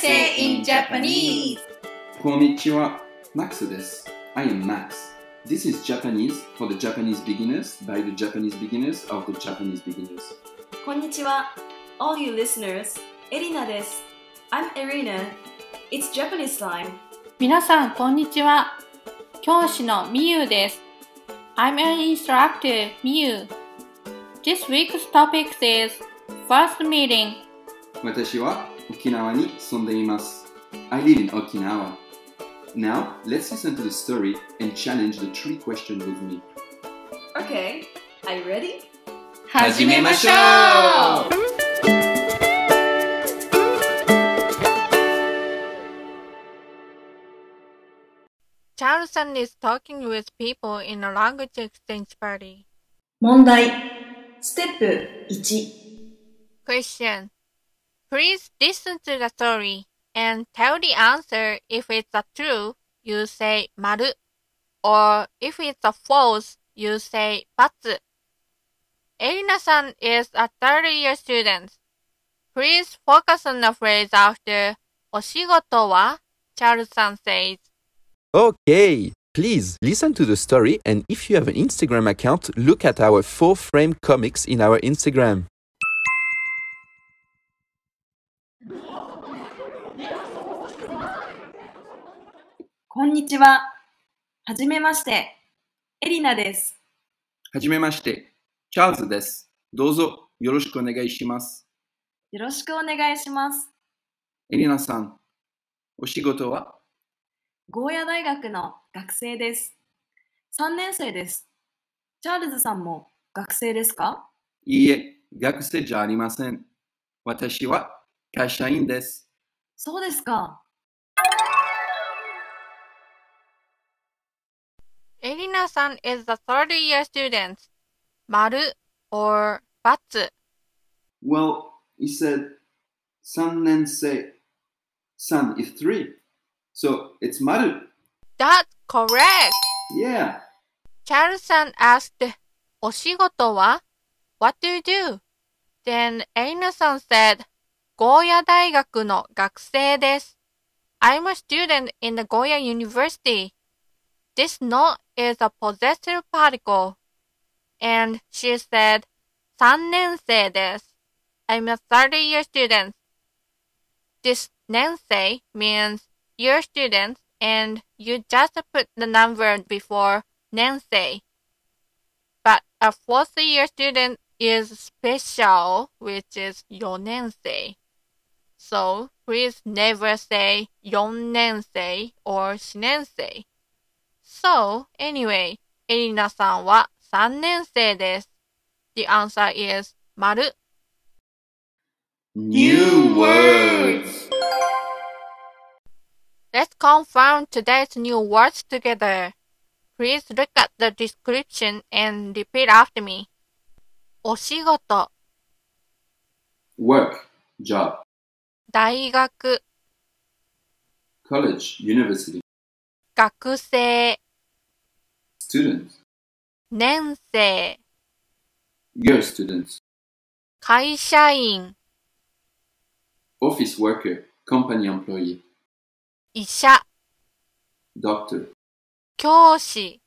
say in Japanese? こんにちは、Max です。I am Max. This is Japanese for the Japanese beginners by the Japanese beginners of the Japanese beginners. こんにちは。All you listeners, エリナです。I'm Irina. It's Japanese time. 皆さん、こんにちは。教師のみゆです。I'm an instructor, みゆ。This week's topic is First Meeting. 私は 沖縄に住んでいます。I live in Okinawa. Now, let's listen to the story and challenge the three questions with me. Okay, are you ready? 始めましょうチャールさん is talking with people in a language exchange party. 問題。ステップ1。 Question. Please listen to the story and tell the answer if it's a true, you say maru, or if it's a false, you say batsu. Erina-san is a third year student. Please focus on the phrase after お仕事は Charles-san says. Okay, please listen to the story and if you have an Instagram account, look at our four frame comics in our Instagram. こんにちは。はじめまして。エリナです。はじめまして、チャールズです。どうぞよろしくお願いします。よろしくお願いします。エリナさん、お仕事は？ゴーヤ大学の学生です。3年生です。チャールズさんも学生ですか？いいえ、学生じゃありません。私は会社員です。そうですか。Erina-san is a third-year student. Maru or Batsu? Well, he said, san nensei. San is three. So it's Maru. That's correct. Yeah. Charles-san asked, Oshigoto wa? What do you do? Then Erina-san said, Goya i'm a student in the Goya University. This no is a possessive particle. And she said, 3年生です。I'm a third year student. This 年生 means year student and you just put the number before 年生. But a fourth year student is special, which is 4年生. So please never say 4年生 or 4年生. So anyway, エリナさんは3年生です。The answer is 丸。New words. Let's confirm today's new words together. Please look at the description and repeat after me. お仕事、Work, job, 大学、college, university, 学生、student, 年生、year student, 会社員、office worker, company employee, 医者、doctor, 教師、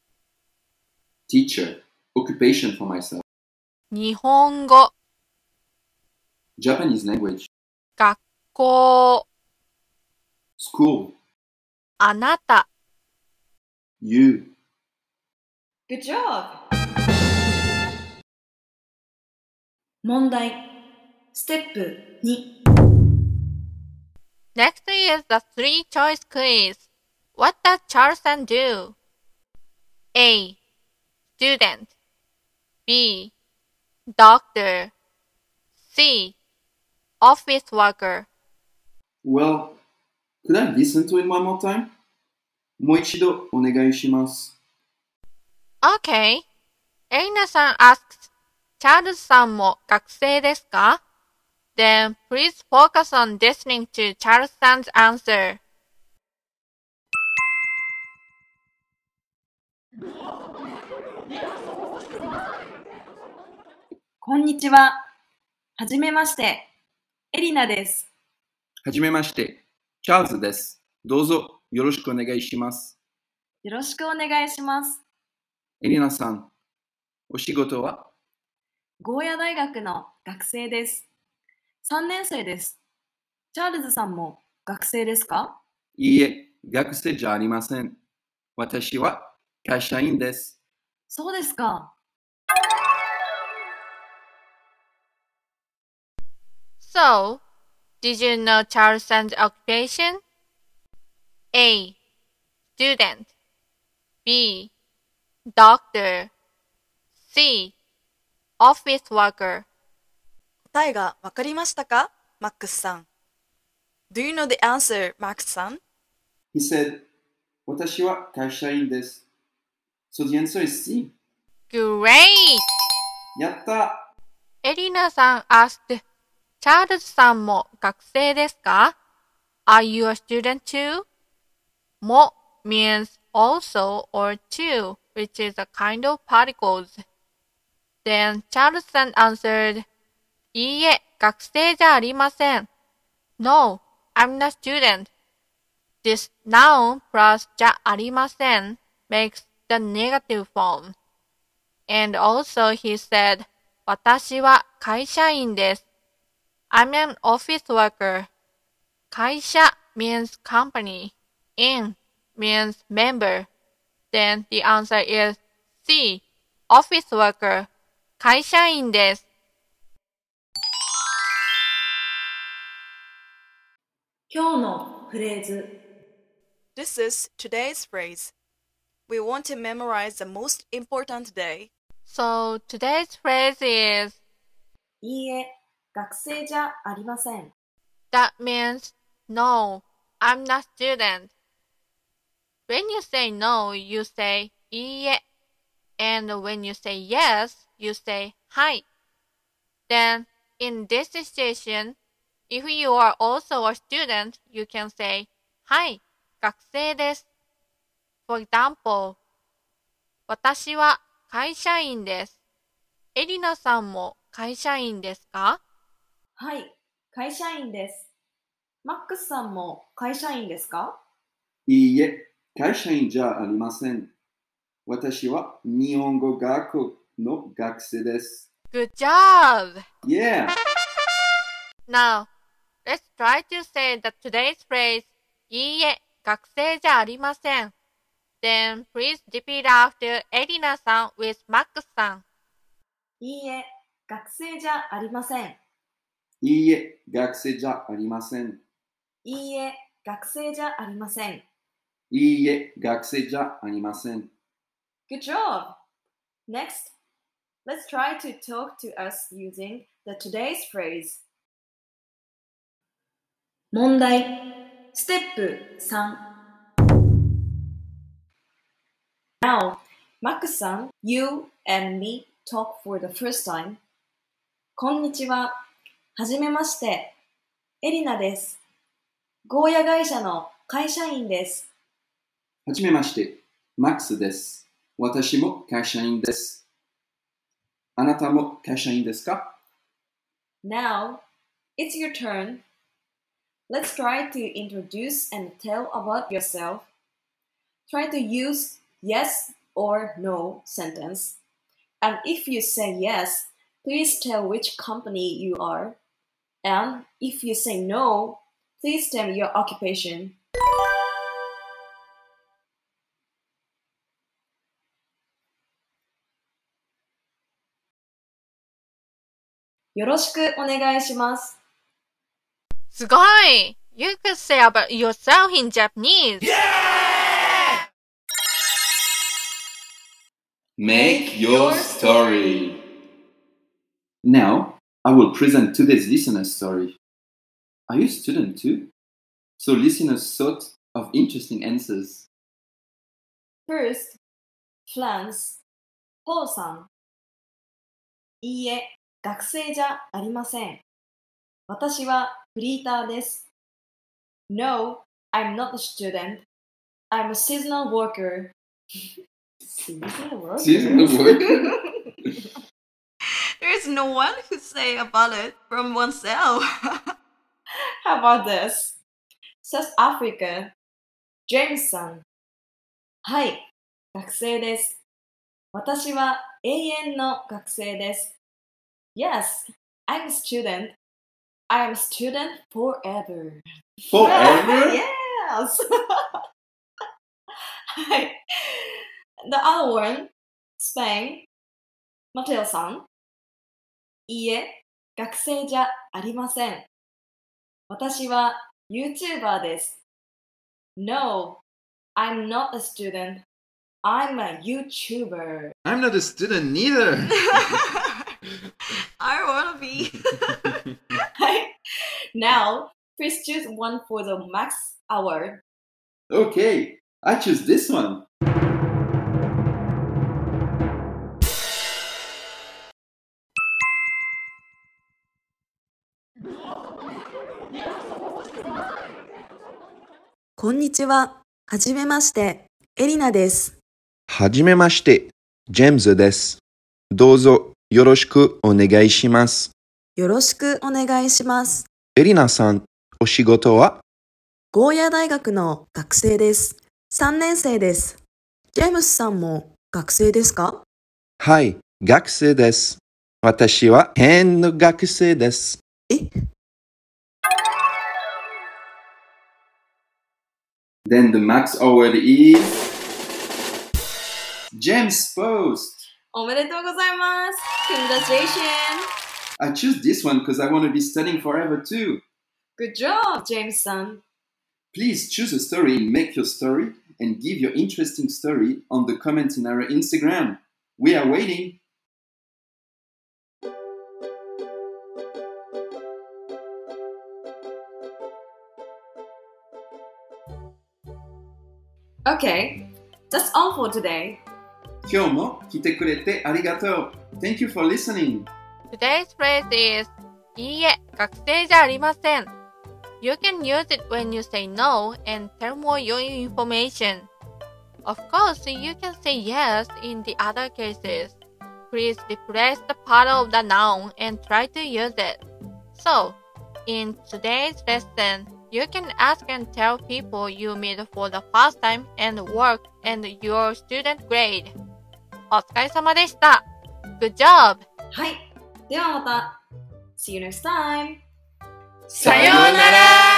teacher, occupation for myself, 日本語、Japanese language, 学校、school, あなた、you. Good job! 問題ステップ2 Next is the three choice quiz. What does Charles-san do? A. Student B. Doctor C. Office worker Well, could I listen to it one more time? もう一度お願いします。Okay. エリナさん asks, チャールズさんも学生ですか? Then please focus on listening to Charles san's answer. こんにちは。はじめまして。エリナです。はじめまして、チャールズです。どうぞよろしくお願いします。よろしくお願いします。エリナさん、お仕事は？ゴーヤ大学の学生です。3年生です。チャールズさんも学生ですか？いいえ、学生じゃありません。私は会社員です。そうですか。So, did you know Charleston's occupation? A. Student. B. Doctor. C. Office worker. 答えがわかりましたかマックスさん。Do you know the answer, マックスさん He said, 私は会社員です。So the answer is C. Great! やったエリナさん asked, チャールズさんも学生ですか ?Are you a student too? も means also or too, which is a kind of particles. Then Charles-san answered, いいえ、学生じゃありません。No, I'm not student. This noun plus じゃありません makes the negative form. And also he said, 私は会社員です。I'm an office worker. 会社 means company. In means member Then the answer is C. Office worker. 会社員です。今日のフレーズ。 This is today's phrase. We want to memorize the most important day. So today's phrase is いいえ、学生じゃありません。 that means no, I'm not student. When you say no, you say いいえ and when you say yes, you say はい。Then, in this situation, if you are also a student, you can say はい、学生です。For example, 私は会社員です。エリナさんも会社員ですかはい、会社員です。マックスさんも会社員ですかいいえ、会社員じゃありません。私は日本語学校の学生です。Good job! Yeah! Now, let's try to say the today's phrase いいえ、学生じゃありません。Then please repeat after エリナさん with マックスさん。いいえ、学生じゃありません。いいえ、学生じゃありません。いいえ、学生じゃありません。いいえ、学生じゃありません。Good job! Next, let's try to talk to us using the today's phrase. 問題ステップ3 Now, Max-san, you and me talk for the first time. こんにちは。はじめまして。エリナです。ゴーヤ会社の会社員です。はじめまして、マックスです。私も会社員です。あなたも会社員ですか Now, it's your turn. Let's try to introduce and tell about yourself. Try to use yes or no sentence. And if you say yes, please tell which company you are. And if you say no, please tell your occupation. よろしくお願いします。すごい !You could say about yourself in Japanese! Make your story. Now, I will present today's listener story. Are you a student too? So listeners thought of interesting answers. First, Flans, ポーさん。いいえ、 学生じゃありません。私はフリーターです。No, I'm not a student. I'm a seasonal worker. seasonal worker? Seasonal worker? There's no one who say about it from oneself. How about this? South Africa, James さん。はい、学生です。私は永遠の学生です。Yes, I'm a student. I'm a student forever. Forever? yes! はい。The other one, Spain, マテオさん。いいえ、学生じゃありません。私は YouTuber です。No, I'm not a student. I'm a YouTuber. I'm not a student neither. I wanna be. now, please choose one for the Max Award. Okay, I choose this one. こんにちは。はじめまして。エリナです。はじめまして、ジェームズです。どうぞよろしくお願いします。よろしくお願いします。エリナさん、お仕事は？ゴーヤ大学の学生です。3年生です。ジェームスさんも学生ですか？はい、学生です。私は変の学生です。え？Then the max award is James Post. おめでとうございます。Congratulations! I choose this one because I want to be studying forever too. Good job, James-san. Please choose a story and make your story and give your interesting story on the comments in our Instagram. We are waiting. Okay, that's all for today. 今日も来てくれてありがとう。Thank you for listening. Today's phrase is いいえ、学生じゃありません。You can use it when you say no and tell more your information. Of course, you can say yes in the other cases. Please replace the part of the noun and try to use it. So, in today's lesson, you can ask and tell people you meet for the first time and work and your student grade. お疲れ様でした。 Good job! はい。ではまた。See you next time! さようなら